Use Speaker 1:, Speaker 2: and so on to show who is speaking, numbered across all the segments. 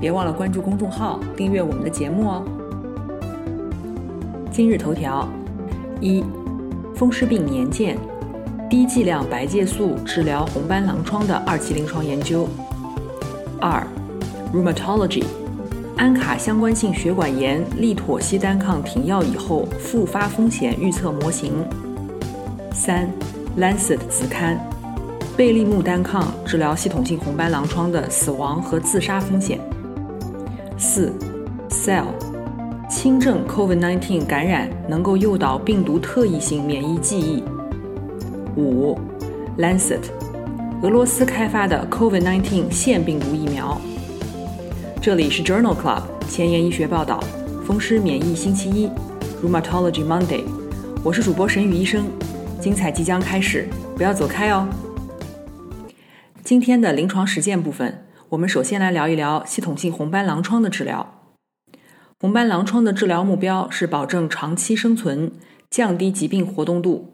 Speaker 1: 别忘了关注公众号，订阅我们的节目哦。今日头条：一、风湿病年鉴，低剂量白介素治疗红斑狼疮的二期临床研究；二、Rheumatology，安卡相关性血管炎利妥昔单抗停药以后复发风险预测模型；三、Lancet 子刊，贝利木单抗治疗系统性红斑狼疮的死亡和自杀风险。四，Cell，轻症 COVID-19 感染能够诱导病毒特异性免疫记忆。五，Lancet，俄罗斯开发的 COVID-19 腺病毒疫苗。这里是 Journal Club 前沿医学报道，风湿免疫星期一，Rheumatology Monday，我是主播沈宇医生，精彩即将开始，不要走开哦。今天的临床实践部分。我们首先来聊一聊系统性红斑狼疮的治疗。红斑狼疮的治疗目标是保证长期生存，降低疾病活动度。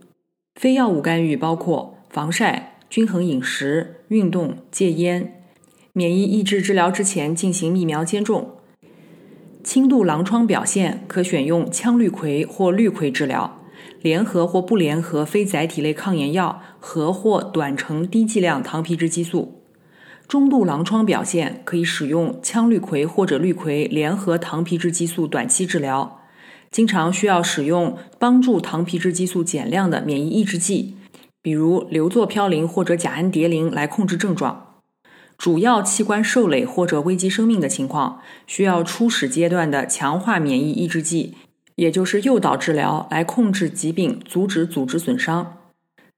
Speaker 1: 非药物干预包括防晒、均衡饮食、运动、戒烟。免疫抑制治疗之前进行疫苗接种。轻度狼疮表现可选用羟氯喹或氯喹治疗，联合或不联合非载体类抗炎药和或短程低剂量糖皮质激素。中度狼疮表现可以使用羟氯喹或者氯喹联合糖皮质激素短期治疗，经常需要使用帮助糖皮质激素减量的免疫抑制剂，比如硫唑嘌呤或者甲氨蝶呤来控制症状。主要器官受累或者危及生命的情况，需要初始阶段的强化免疫抑制剂，也就是诱导治疗来控制疾病，阻止组织损伤。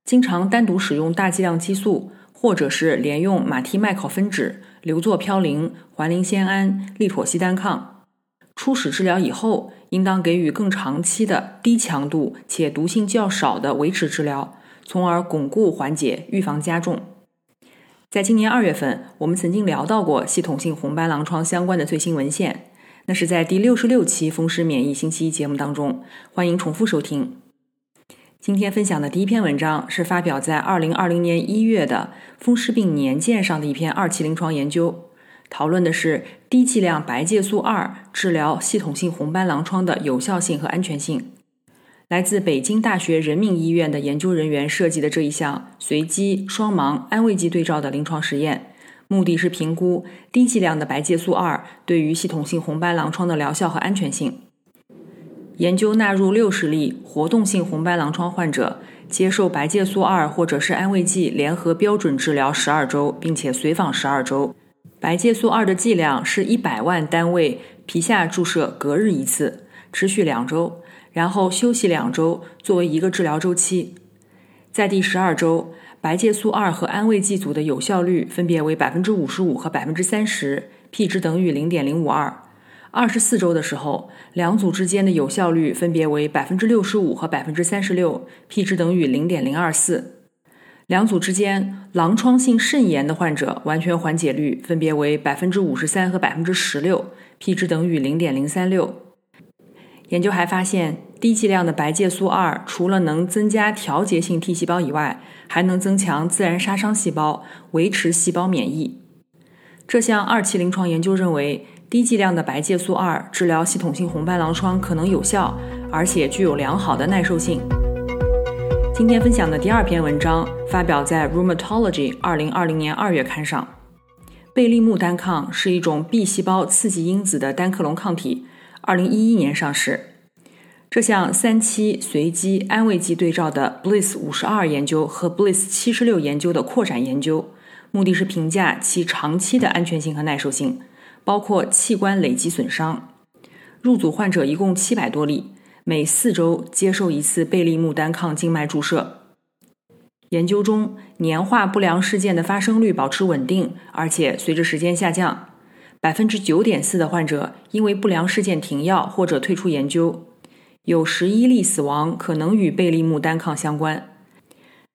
Speaker 1: 经常单独使用大剂量激素。或者是连用马替麦考芬酯、硫唑嘌呤、环磷酰胺、利妥昔单抗。初始治疗以后，应当给予更长期的低强度且毒性较少的维持治疗，从而巩固缓解、预防加重。在今年二月份，我们曾经聊到过系统性红斑狼疮相关的最新文献，那是在第六十六期风湿免疫星期一节目当中，欢迎重复收听。今天分享的第一篇文章是发表在二零二零年一月的《风湿病年鉴》上的一篇二期临床研究，讨论的是低剂量白介素二治疗系统性红斑狼疮的有效性和安全性。来自北京大学人民医院的研究人员设计的这一项随机双盲安慰剂对照的临床实验，目的是评估低剂量的白介素二对于系统性红斑狼疮的疗效和安全性。研究纳入六十例活动性红斑狼疮患者，接受白介素二或者是安慰剂联合标准治疗十二周，并且随访十二周。白介素二的剂量是一百万单位皮下注射，隔日一次，持续两周，然后休息两周，作为一个治疗周期。在第十二周，白介素二和安慰剂组的有效率分别为百分之五十五和百分之三十，p 值等于零点零五二。二十四周的时候，两组之间的有效率分别为百分之六十五和百分之三十六，p 值等于零点零二四。两组之间狼疮性肾炎的患者完全缓解率分别为百分之五十三和百分之十六，p 值等于零点零三六。研究还发现，低剂量的白介素二除了能增加调节性 T 细胞以外，还能增强自然杀伤细胞，维持细胞免疫。这项二期临床研究认为。低剂量的白介素二治疗系统性红斑狼疮可能有效，而且具有良好的耐受性。今天分享的第二篇文章发表在《Rheumatology》二零二零年二月刊上。贝利木单抗是一种 B 细胞刺激因子的单克隆抗体，二零一一年上市。这项三期随机安慰剂对照的 Bliss 五十二研究和 Bliss 七十六研究的扩展研究，目的是评价其长期的安全性和耐受性。包括器官累积损伤，入组患者一共七百多例，每四周接受一次贝利木单抗静脉注射。研究中，年化不良事件的发生率保持稳定，而且随着时间下降。百分之九点四的患者因为不良事件停药或者退出研究，有十一例死亡可能与贝利木单抗相关。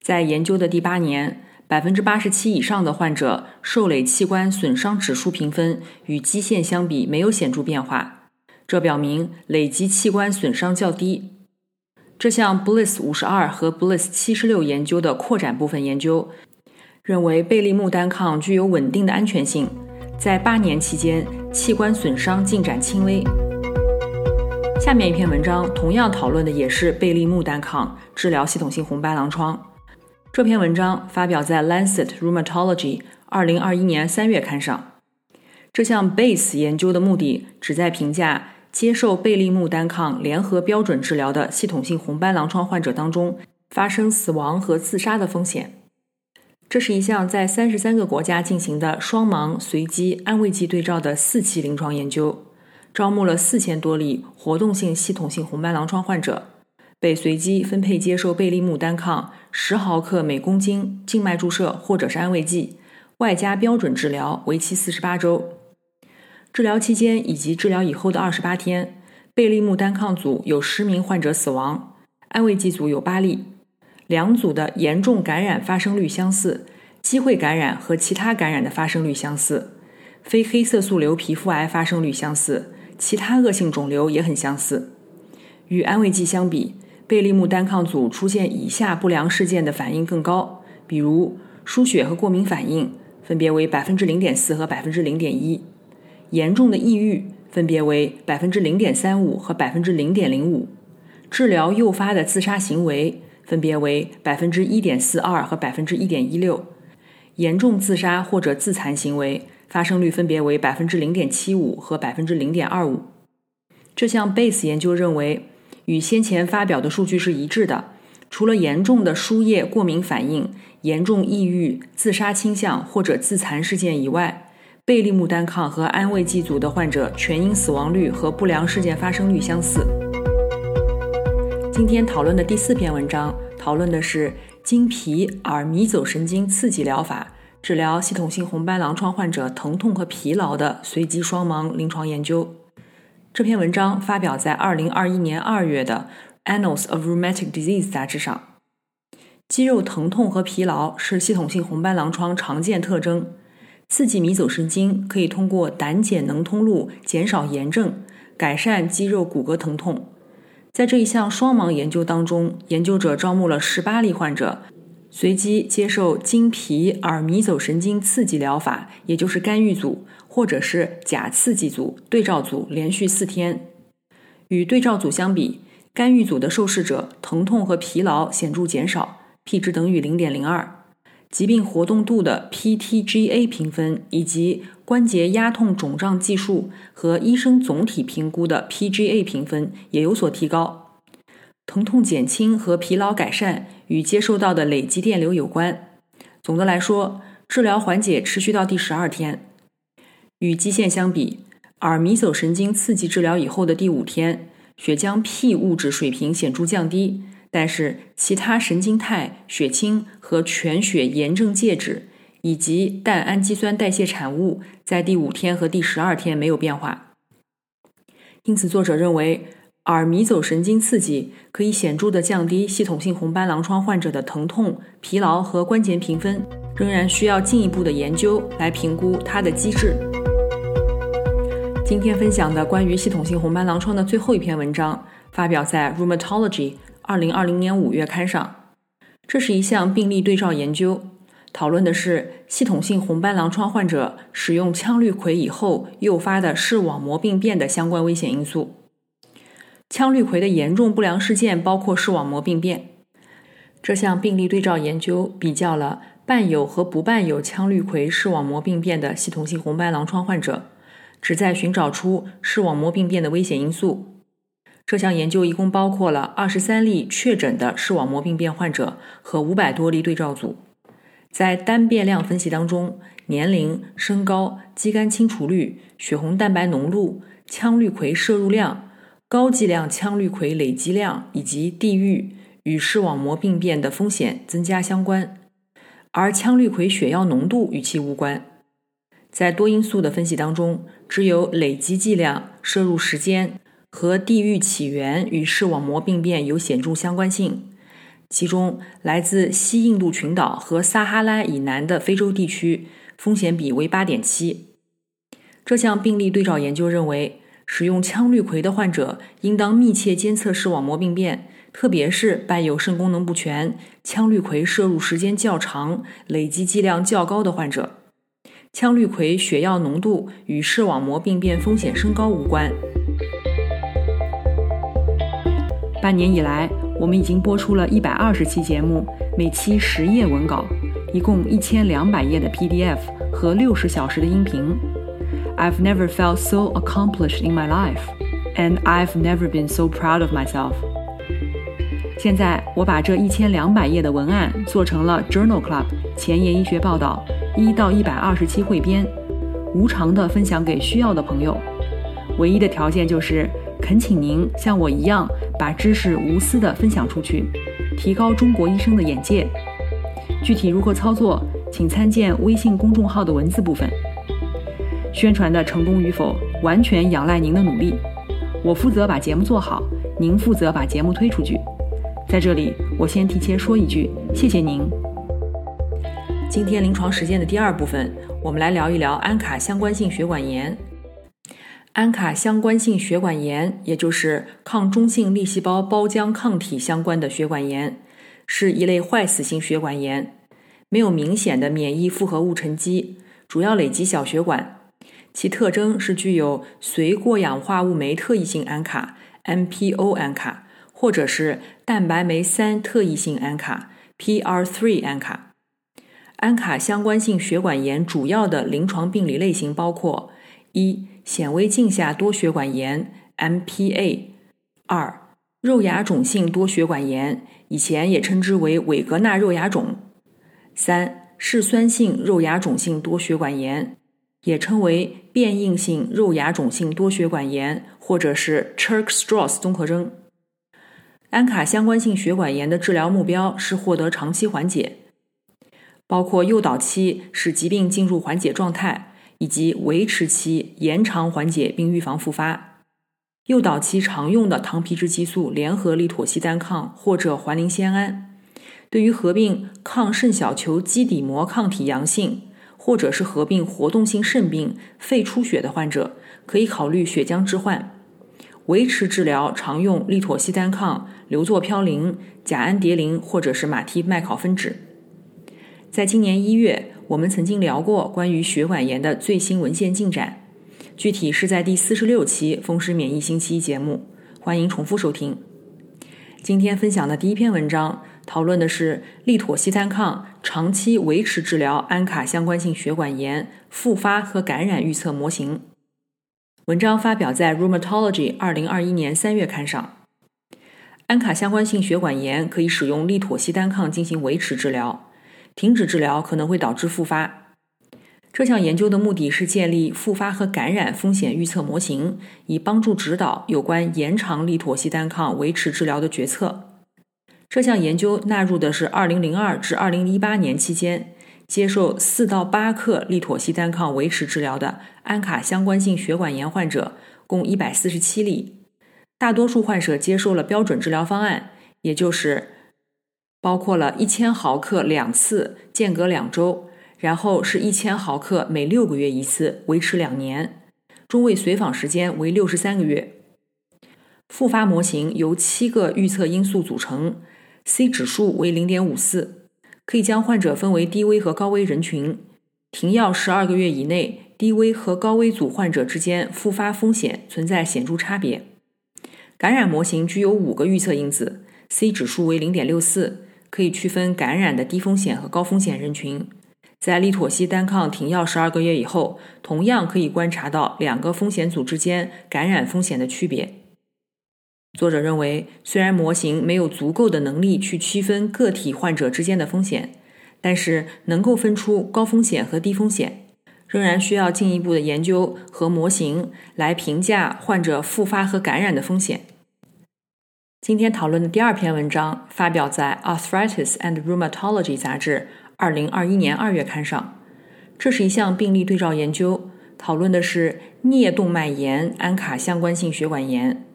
Speaker 1: 在研究的第八年，百分之八十七以上的患者受累器官损伤指数评分与基线相比没有显著变化，这表明累积器官损伤较低。这项 Bliss 五十二和 Bliss 七十六研究的扩展部分研究认为，贝利木单抗具有稳定的安全性。在八年期间，器官损伤进展轻微。下面一篇文章同样讨论的也是贝利木单抗治疗系统性红斑狼疮。这篇文章发表在《Lancet Rheumatology》二零二一年三月刊上。这项 BASE 研究的目的旨在评价接受贝利木单抗联合标准治疗的系统性红斑狼疮患者当中发生死亡和自杀的风险。这是一项在三十三个国家进行的双盲随机安慰剂对照的四期临床研究，招募了四千多例活动性系统性红斑狼疮患者，被随机分配接受贝利木单抗十毫克每公斤静脉注射或者是安慰剂，外加标准治疗，为期四十八周。治疗期间以及治疗以后的二十八天，贝利木单抗组有十名患者死亡，安慰剂组有八例。两组的严重感染发生率相似，机会感染和其他感染的发生率相似，非黑色素瘤皮肤癌发生率相似，其他恶性肿瘤也很相似。与安慰剂相比，贝利木单抗组出现以下不良事件的反应更高，比如输血和过敏反应，分别为百分之零点四和百分之零点一；严重的抑郁，分别为百分之零点三五和百分之零点零五；治疗诱发的自杀行为。分别为百分之一点四二和百分之一点一六，严重自杀或者自残行为发生率分别为百分之零点七五和百分之零点二五。这项 BASE 研究认为，与先前发表的数据是一致的。除了严重的输液过敏反应、严重抑郁、自杀倾向或者自残事件以外，贝利木单抗和安慰剂组的患者全因死亡率和不良事件发生率相似。今天讨论的第四篇文章，讨论的是经皮耳迷走神经刺激疗法治疗系统性红斑狼疮患者疼痛和疲劳的随机双盲临床研究。这篇文章发表在二零二一年二月的《Annals of Rheumatic Disease》杂志上。肌肉疼痛和疲劳是系统性红斑狼疮常见特征。刺激迷走神经可以通过胆碱能通路减少炎症，改善肌肉骨骼疼痛。在这一项双盲研究当中，研究者招募了十八例患者，随机接受经皮耳迷走神经刺激疗法，也就是干预组，或者是假刺激组对照组，连续四天。与对照组相比，干预组的受试者疼痛和疲劳显著减少，p 值等于零点零二。疾病活动度的 PTGA 评分以及关节压痛肿胀计数和医生总体评估的 PGA 评分也有所提高。疼痛减轻和疲劳改善与接受到的累积电流有关。总的来说，治疗缓解持续到第十二天。与基线相比，耳迷走神经刺激治疗以后的第五天，血浆 P 物质水平显著降低。但是，其他神经肽、血清和全血炎症介质以及氮氨基酸代谢产物在第五天和第十二天没有变化。因此，作者认为耳迷走神经刺激可以显著地降低系统性红斑狼疮患者的疼痛、疲劳和关节评分，仍然需要进一步的研究来评估它的机制。今天分享的关于系统性红斑狼疮的最后一篇文章，发表在《Rheumatology》。二零二零年五月刊上，这是一项病例对照研究，讨论的是系统性红斑狼疮患者使用羟氯喹以后诱发的视网膜病变的相关危险因素。羟氯喹的严重不良事件包括视网膜病变。这项病例对照研究比较了伴有和不伴有羟氯喹视网膜病变的系统性红斑狼疮患者，旨在寻找出视网膜病变的危险因素。这项研究一共包括了二十三例确诊的视网膜病变患者和五百多例对照组。在单变量分析当中，年龄、身高、肌酐清除率、血红蛋白浓度、羟氯喹摄入量、高剂量羟氯喹累积量以及地域与视网膜病变的风险增加相关，而羟氯喹血药浓度与其无关。在多因素的分析当中，只有累积剂量、摄入时间和地域起源与视网膜病变有显著相关性。其中，来自西印度群岛和撒哈拉以南的非洲地区风险比为八点七。这项病例对照研究认为，使用羟氯喹的患者应当密切监测视网膜病变，特别是伴有肾功能不全、羟氯喹摄入时间较长、累积剂量较高的患者。羟氯喹血药浓度与视网膜病变风险升高无关。半年以来，我们已经播出了一百二十期节目，每期十页文稿，一共一千两百页的 PDF 和六十小时的音频。I've never felt so accomplished in my life, and I've never been so proud of myself. 现在我把这一千两百页的文案做成了 Journal Club 前沿医学报道一到一百二十期汇编，无偿的分享给需要的朋友。唯一的条件就是恳请您像我一样把知识无私的分享出去，提高中国医生的眼界。具体如何操作，请参见微信公众号的文字部分。宣传的成功与否，完全仰赖您的努力。我负责把节目做好，您负责把节目推出去。在这里，我先提前说一句，谢谢您。今天临床实践的第二部分，我们来聊一聊安卡相关性血管炎。安卡相关性血管炎，也就是抗中性粒细胞胞浆抗体相关的血管炎，是一类坏死性血管炎，没有明显的免疫复合物沉积，主要累积小血管。其特征是具有随过氧化物酶特异性安卡 （MPO 安卡）或者是蛋白酶三特异性安卡 （PR3 安卡）。安卡相关性血管炎主要的临床病理类型包括：一、显微镜下多血管炎 （MPA）；二、肉芽肿性多血管炎，以前也称之为韦格纳肉芽肿；三、嗜酸性肉芽肿性多血管炎。也称为变应性肉芽肿性多血管炎，或者是 Churg-Strauss 综合征。安卡相关性血管炎的治疗目标是获得长期缓解，包括诱导期使疾病进入缓解状态，以及维持期延长缓解并预防复发。诱导期常用的糖皮质激素联合利妥昔单抗或者环磷酰胺，对于合并抗肾小球基底膜抗体阳性。或者是合并活动性肾病、肺出血的患者，可以考虑血浆置换。维持治疗常用利妥昔单抗、硫唑嘌呤、甲氨蝶呤或者是马替麦考芬酯。在今年一月，我们曾经聊过关于血管炎的最新文献进展，具体是在第四十六期《风湿免疫星期一》节目，欢迎重复收听。今天分享的第一篇文章。讨论的是利妥昔单抗长期维持治疗安卡相关性血管炎复发和感染预测模型。文章发表在《Rheumatology》二零二一年三月刊上。安卡相关性血管炎可以使用利妥昔单抗进行维持治疗，停止治疗可能会导致复发。这项研究的目的是建立复发和感染风险预测模型，以帮助指导有关延长利妥昔单抗维持治疗的决策。这项研究纳入的是2002至2018年期间接受4到8克利妥昔单抗维持治疗的安卡相关性血管炎患者，共147例。大多数患者接受了标准治疗方案，也就是包括了一千毫克两次，间隔两周，然后是一千毫克每六个月一次，维持两年，中位随访时间为六十三个月。复发模型由七个预测因素组成。C 指数为零点五四，可以将患者分为低危和高危人群。停药十二个月以内，低危和高危组患者之间复发风险存在显著差别。感染模型具有五个预测因子，C 指数为零点六四，可以区分感染的低风险和高风险人群。在利妥昔单抗停药十二个月以后，同样可以观察到两个风险组之间感染风险的区别。作者认为，虽然模型没有足够的能力去区分个体患者之间的风险，但是能够分出高风险和低风险，仍然需要进一步的研究和模型来评价患者复发和感染的风险。今天讨论的第二篇文章发表在《Arthritis and Rheumatology》杂志二零二一年二月刊上，这是一项病例对照研究，讨论的是颞动脉炎安卡相关性血管炎。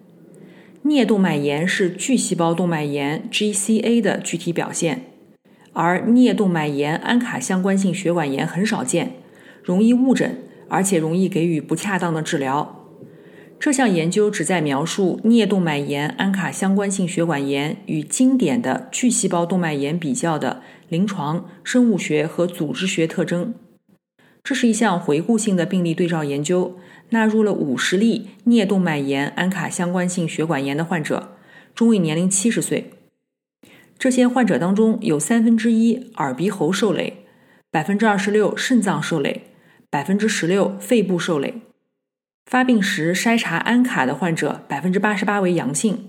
Speaker 1: 颞动脉炎是巨细胞动脉炎 （GCA） 的具体表现，而颞动脉炎安卡相关性血管炎很少见，容易误诊，而且容易给予不恰当的治疗。这项研究旨在描述颞动脉炎安卡相关性血管炎与经典的巨细胞动脉炎比较的临床生物学和组织学特征。这是一项回顾性的病例对照研究。纳入了五十例颞动脉炎安卡相关性血管炎的患者，中位年龄七十岁。这些患者当中有三分之一耳鼻喉受累，百分之二十六肾脏受累，百分之十六肺部受累。发病时筛查安卡的患者百分之八十八为阳性，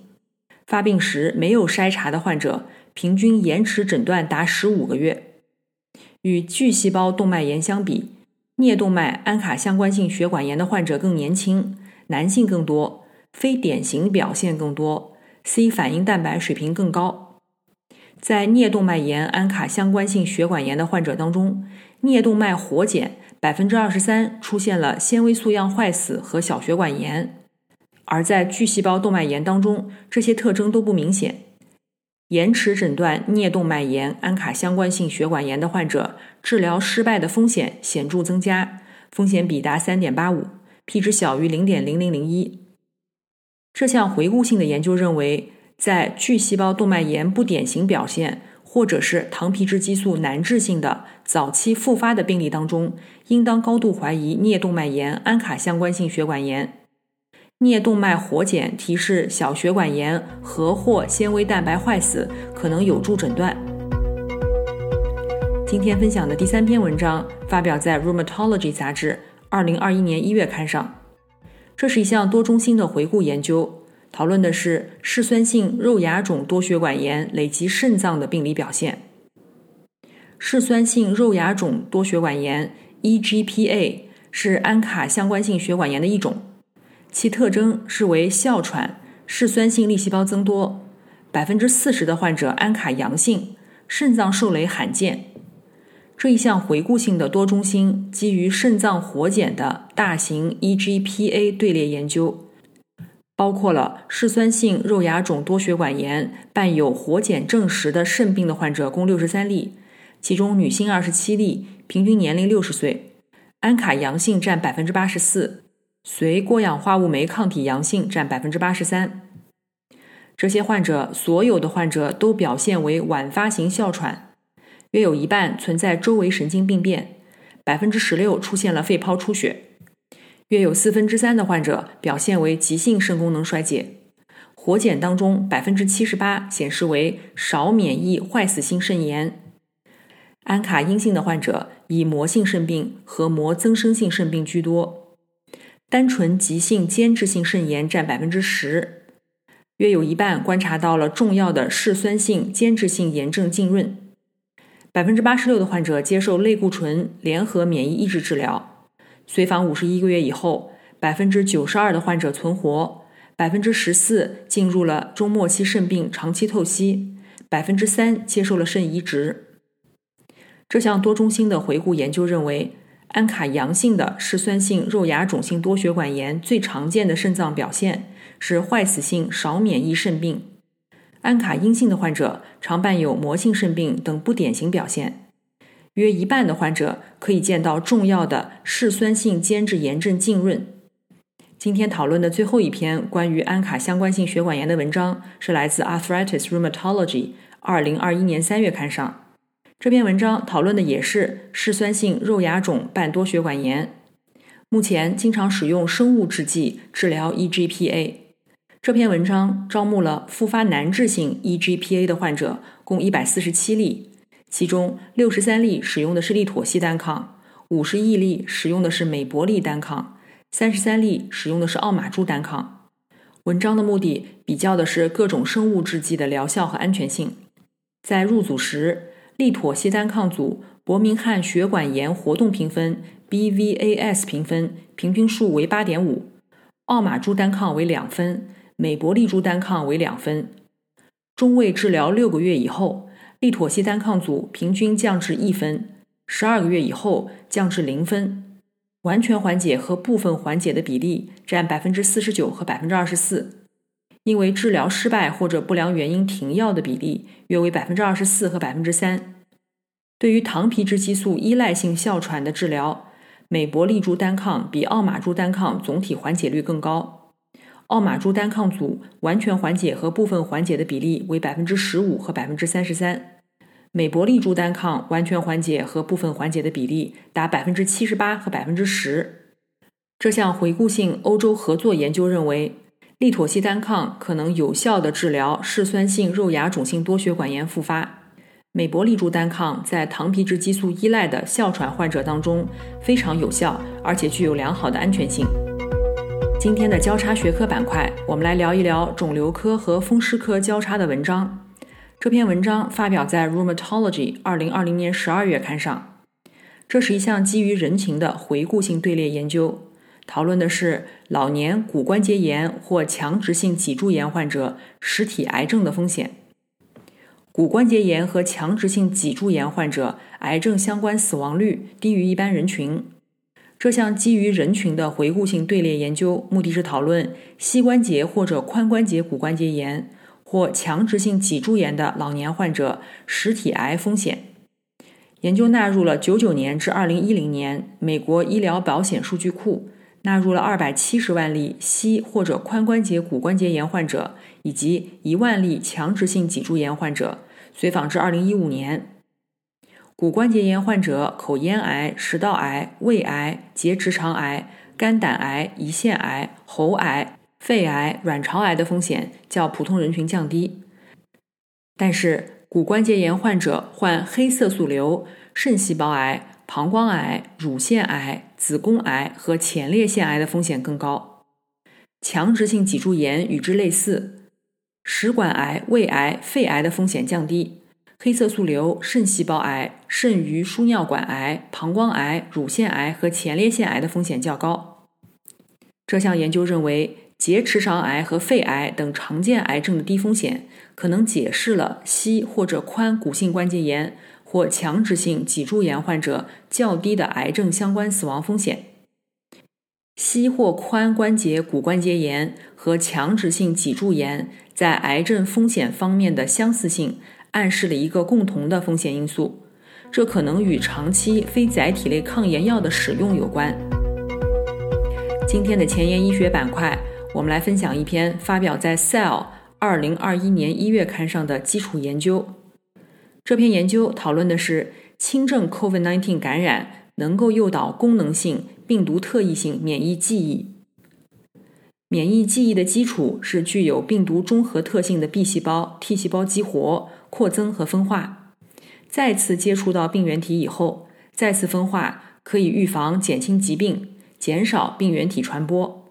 Speaker 1: 发病时没有筛查的患者平均延迟诊断达十五个月。与巨细胞动脉炎相比。颞动脉安卡相关性血管炎的患者更年轻，男性更多，非典型表现更多，C 反应蛋白水平更高。在颞动脉炎安卡相关性血管炎的患者当中，颞动脉活检百分之二十三出现了纤维素样坏死和小血管炎，而在巨细胞动脉炎当中，这些特征都不明显。延迟诊断颞动脉炎安卡相关性血管炎的患者，治疗失败的风险显著增加，风险比达三点八五，P 值小于零点零零零一。这项回顾性的研究认为，在巨细胞动脉炎不典型表现或者是糖皮质激素难治性的早期复发的病例当中，应当高度怀疑颞动脉炎安卡相关性血管炎。颞动脉活检提示小血管炎和或纤维蛋白坏死，可能有助诊断。今天分享的第三篇文章发表在《Rheumatology》杂志二零二一年一月刊上。这是一项多中心的回顾研究，讨论的是嗜酸性肉芽肿多血管炎累及肾脏的病理表现。嗜酸性肉芽肿多血管炎 （EGPA） 是安卡相关性血管炎的一种。其特征是为哮喘、嗜酸性粒细胞增多，百分之四十的患者安卡阳性，肾脏受累罕见。这一项回顾性的多中心基于肾脏活检的大型 EGPA 队列研究，包括了嗜酸性肉芽肿多血管炎伴有活检证实的肾病的患者共六十三例，其中女性二十七例，平均年龄六十岁，安卡阳性占百分之八十四。随过氧化物酶抗体阳性占百分之八十三，这些患者所有的患者都表现为晚发型哮喘，约有一半存在周围神经病变，百分之十六出现了肺泡出血，约有四分之三的患者表现为急性肾功能衰竭。活检当中，百分之七十八显示为少免疫坏死性肾炎。安卡阴性的患者以膜性肾病和膜增生性肾病居多。单纯急性间质性肾炎占百分之十，约有一半观察到了重要的嗜酸性间质性炎症浸润。百分之八十六的患者接受类固醇联合免疫抑制治疗，随访五十一个月以后，百分之九十二的患者存活，百分之十四进入了中末期肾病长期透析，百分之三接受了肾移植。这项多中心的回顾研究认为。安卡阳性的嗜酸性肉芽肿性多血管炎最常见的肾脏表现是坏死性少免疫肾病。安卡阴性的患者常伴有膜性肾病等不典型表现。约一半的患者可以见到重要的嗜酸性间质炎症浸润。今天讨论的最后一篇关于安卡相关性血管炎的文章是来自《Arthritis Rheumatology》二零二一年三月刊上。这篇文章讨论的也是嗜酸性肉芽肿伴多血管炎。目前经常使用生物制剂治疗 EGPA。这篇文章招募了复发难治性 EGPA 的患者，共一百四十七例，其中六十三例使用的是利妥昔单抗，五十一例使用的是美伯利单抗，三十三例使用的是奥马珠单抗。文章的目的比较的是各种生物制剂的疗效和安全性。在入组时。利妥昔单抗组伯明翰血管炎活动评分 （BVAS） 评分平均数为八点五，奥马珠单抗为两分，美伯利珠单抗为两分。中位治疗六个月以后，利妥昔单抗组平均降至一分，十二个月以后降至零分，完全缓解和部分缓解的比例占百分之四十九和百分之二十四，因为治疗失败或者不良原因停药的比例约为百分之二十四和百分之三。对于糖皮质激素依赖性哮喘的治疗，美博利珠单抗比奥马珠单抗总体缓解率更高。奥马珠单抗组完全缓解和部分缓解的比例为百分之十五和百分之三十三，美博利珠单抗完全缓解和部分缓解的比例达百分之七十八和百分之十。这项回顾性欧洲合作研究认为，利妥昔单抗可能有效地治疗嗜酸性肉芽肿性多血管炎复发。美博利珠单抗在糖皮质激素依赖的哮喘患者当中非常有效，而且具有良好的安全性。今天的交叉学科板块，我们来聊一聊肿瘤科和风湿科交叉的文章。这篇文章发表在《Rheumatology》二零二零年十二月刊上。这是一项基于人群的回顾性队列研究，讨论的是老年骨关节炎或强直性脊柱炎患者实体癌症的风险。骨关节炎和强直性脊柱炎患者癌症相关死亡率低于一般人群。这项基于人群的回顾性队列研究，目的是讨论膝关节或者髋关节骨关节炎或强直性脊柱炎的老年患者实体癌风险。研究纳入了九九年至二零一零年美国医疗保险数据库，纳入了二百七十万例膝或者髋关节骨关节炎患者以及一万例强直性脊柱炎患者。随访至二零一五年，骨关节炎患者口咽癌、食道癌、胃癌、结直肠癌、肝胆癌、胰腺癌、喉癌、肺癌、卵巢癌的风险较普通人群降低。但是，骨关节炎患者患黑色素瘤、肾细胞癌、膀胱癌、乳腺癌、子宫癌和前列腺癌的风险更高。强直性脊柱炎与之类似。食管癌、胃癌、肺癌的风险降低，黑色素瘤、肾细胞癌、肾盂输尿管癌、膀胱癌、乳腺癌和前列腺癌的风险较高。这项研究认为，结直肠癌和肺癌等常见癌症的低风险，可能解释了膝或者髋骨性关节炎或强直性脊柱炎患者较低的癌症相关死亡风险。膝或髋关节骨关节炎和强直性脊柱炎在癌症风险方面的相似性，暗示了一个共同的风险因素，这可能与长期非载体类抗炎药的使用有关。今天的前沿医学板块，我们来分享一篇发表在《Cell》二零二一年一月刊上的基础研究。这篇研究讨论的是轻症 COVID-19 感染能够诱导功能性。病毒特异性免疫记忆，免疫记忆的基础是具有病毒中和特性的 B 细胞、T 细胞激活、扩增和分化。再次接触到病原体以后，再次分化可以预防、减轻疾病，减少病原体传播。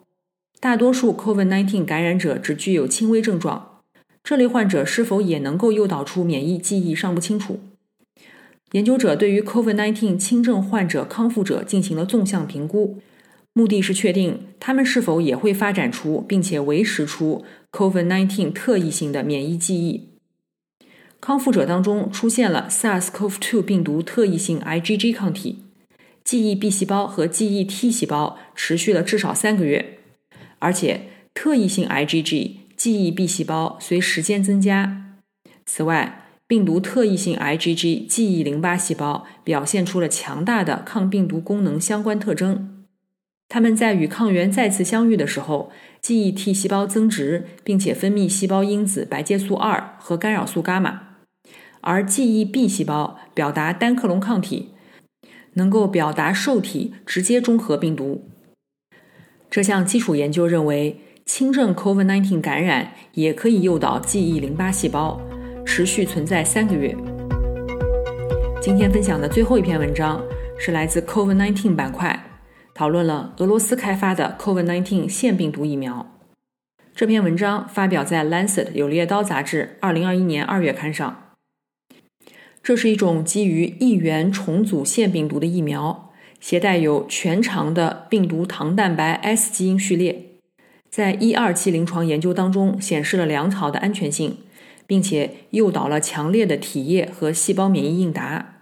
Speaker 1: 大多数 COVID-19 感染者只具有轻微症状，这类患者是否也能够诱导出免疫记忆尚不清楚。研究者对于 COVID-19 轻症患者康复者进行了纵向评估，目的是确定他们是否也会发展出并且维持出 COVID-19 特异性的免疫记忆。康复者当中出现了 SARS-CoV-2 病毒特异性 IgG 抗体，记忆 B 细胞和记忆 T 细胞持续了至少三个月，而且特异性 IgG 记忆 B 细胞随时间增加。此外，病毒特异性 IgG 记忆淋巴细胞表现出了强大的抗病毒功能相关特征。它们在与抗原再次相遇的时候，记忆 T 细胞增殖，并且分泌细胞因子白介素二和干扰素伽马，而记忆 B 细胞表达单克隆抗体，能够表达受体直接中和病毒。这项基础研究认为，轻症 COVID-19 感染也可以诱导记忆淋巴细胞。持续存在三个月。今天分享的最后一篇文章是来自 COVID-19 板块，讨论了俄罗斯开发的 COVID-19 腺病毒疫苗。这篇文章发表在《Lancet 柳叶刀杂志》二零二一年二月刊上。这是一种基于异源重组腺病毒的疫苗，携带有全长的病毒糖蛋白 S 基因序列，在一二期临床研究当中显示了良好的安全性。并且诱导了强烈的体液和细胞免疫应答。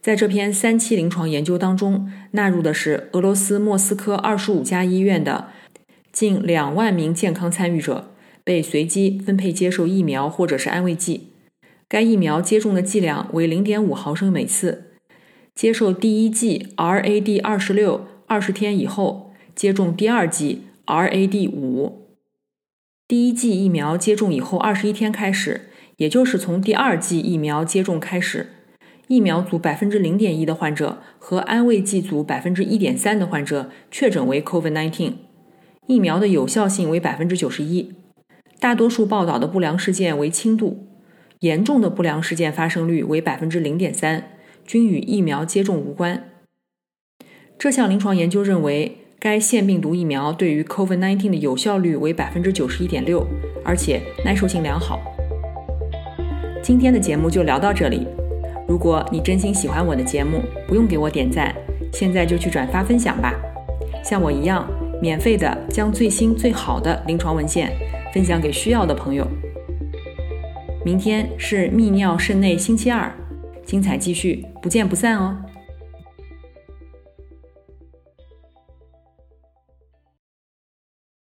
Speaker 1: 在这篇三期临床研究当中，纳入的是俄罗斯莫斯科二十五家医院的近两万名健康参与者，被随机分配接受疫苗或者是安慰剂。该疫苗接种的剂量为零点五毫升每次。接受第一剂 RAD 二十六，二十天以后接种第二剂 RAD 五。第一剂疫苗接种以后二十一天开始，也就是从第二剂疫苗接种开始，疫苗组百分之零点一的患者和安慰剂组百分之一点三的患者确诊为 COVID-19，疫苗的有效性为百分之九十一。大多数报道的不良事件为轻度。严重的不良事件发生率为百分之零点三，均与疫苗接种无关。这项临床研究认为，该腺病毒疫苗对于 COVID-19 的有效率为百分之九十一点六，而且耐受性良好。今天的节目就聊到这里。如果你真心喜欢我的节目，不用给我点赞，现在就去转发分享吧。像我一样，免费的将最新最好的临床文献分享给需要的朋友。明天是泌尿肾内星期二，精彩继续，不见不散哦。